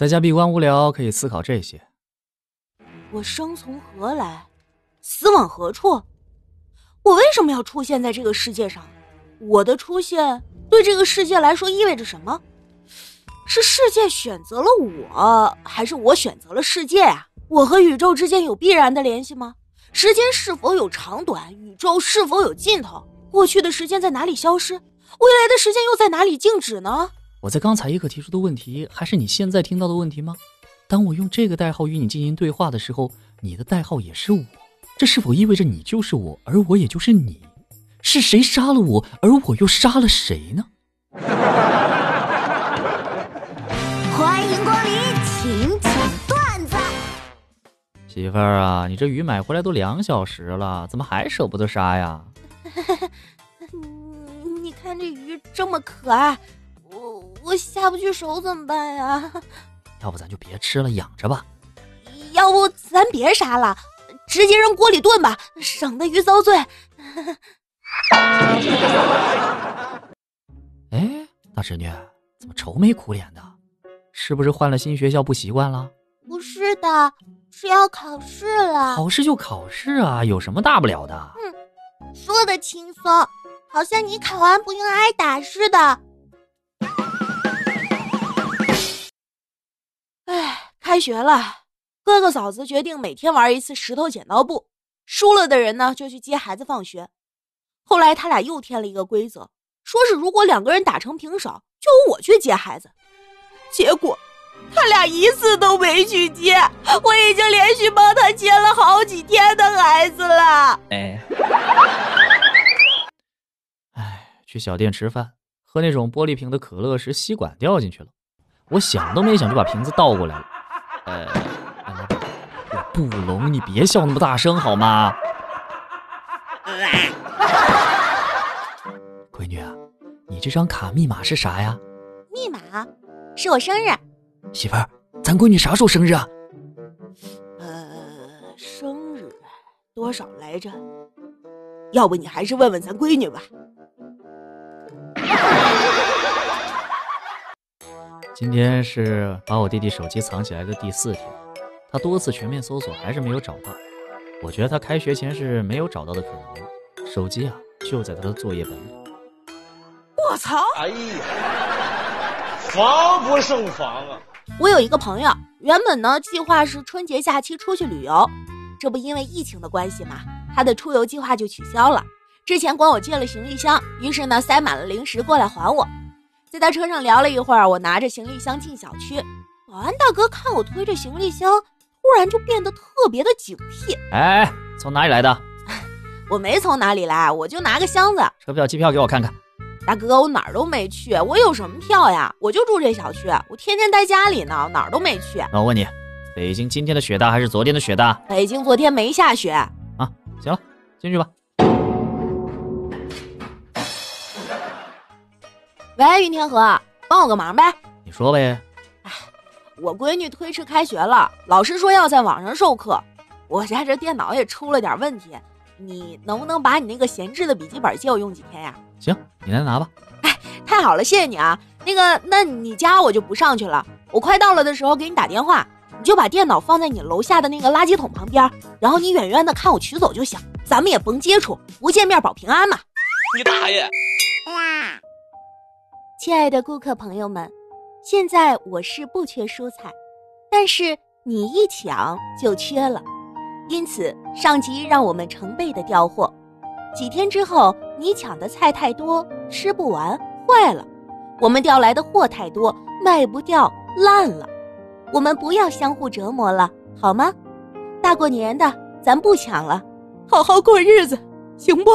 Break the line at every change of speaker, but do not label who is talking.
在家闭关无聊，可以思考这些。
我生从何来，死往何处？我为什么要出现在这个世界上？我的出现对这个世界来说意味着什么？是世界选择了我，还是我选择了世界啊？我和宇宙之间有必然的联系吗？时间是否有长短？宇宙是否有尽头？过去的时间在哪里消失？未来的时间又在哪里静止呢？
我在刚才一刻提出的问题，还是你现在听到的问题吗？当我用这个代号与你进行对话的时候，你的代号也是我，这是否意味着你就是我，而我也就是你？是谁杀了我，而我又杀了谁呢？
欢迎光临，请讲段子。
媳妇儿啊，你这鱼买回来都两小时了，怎么还舍不得杀呀？
你看这鱼这么可爱，我我下不去手怎么办呀？
要不咱就别吃了，养着吧。
要不咱别杀了，直接扔锅里炖吧，省得鱼遭罪。
哎，大侄女，怎么愁眉苦脸的？是不是换了新学校不习惯了？
不是的，是要考试了。
考试就考试啊，有什么大不了的？
嗯，说的轻松，好像你考完不用挨打似的。开学了，哥哥嫂子决定每天玩一次石头剪刀布，输了的人呢就去接孩子放学。后来他俩又添了一个规则，说是如果两个人打成平手，就由我去接孩子。结果他俩一次都没去接，我已经连续帮他接了好几天的孩子了。
哎，哎，去小店吃饭，喝那种玻璃瓶的可乐时，吸管掉进去了，我想都没想就把瓶子倒过来了。呃，我不聋，你别笑那么大声好吗？闺女啊，你这张卡密码是啥呀？
密码是我生日。
媳妇儿，咱闺女啥时候生日啊？
呃，生日多少来着？要不你还是问问咱闺女吧。
今天是把我弟弟手机藏起来的第四天，他多次全面搜索还是没有找到。我觉得他开学前是没有找到的可能，手机啊就在他的作业本里。
我操！哎
呀，防不胜防啊！
我有一个朋友，原本呢计划是春节假期出去旅游，这不因为疫情的关系嘛，他的出游计划就取消了。之前管我借了行李箱，于是呢塞满了零食过来还我。在他车上聊了一会儿，我拿着行李箱进小区，保安大哥看我推着行李箱，突然就变得特别的警惕。
哎，从哪里来的？
我没从哪里来，我就拿个箱子。
车票、机票给我看看。
大哥，我哪儿都没去，我有什么票呀？我就住这小区，我天天待家里呢，哪儿都没去。
那我问你，北京今天的雪大还是昨天的雪大？
北京昨天没下雪。
啊，行了，进去吧。
喂，云天河，帮我个忙呗。
你说呗。
哎，我闺女推迟开学了，老师说要在网上授课，我家这电脑也出了点问题，你能不能把你那个闲置的笔记本借我用几天呀？
行，你来拿吧。
哎，太好了，谢谢你啊。那个，那你家我就不上去了，我快到了的时候给你打电话，你就把电脑放在你楼下的那个垃圾桶旁边，然后你远远的看我取走就行，咱们也甭接触，不见面保平安嘛。
你大爷！
亲爱的顾客朋友们，现在我是不缺蔬菜，但是你一抢就缺了，因此上级让我们成倍的调货。几天之后，你抢的菜太多，吃不完坏了；我们调来的货太多，卖不掉烂了。我们不要相互折磨了，好吗？大过年的，咱不抢了，好好过日子，行不？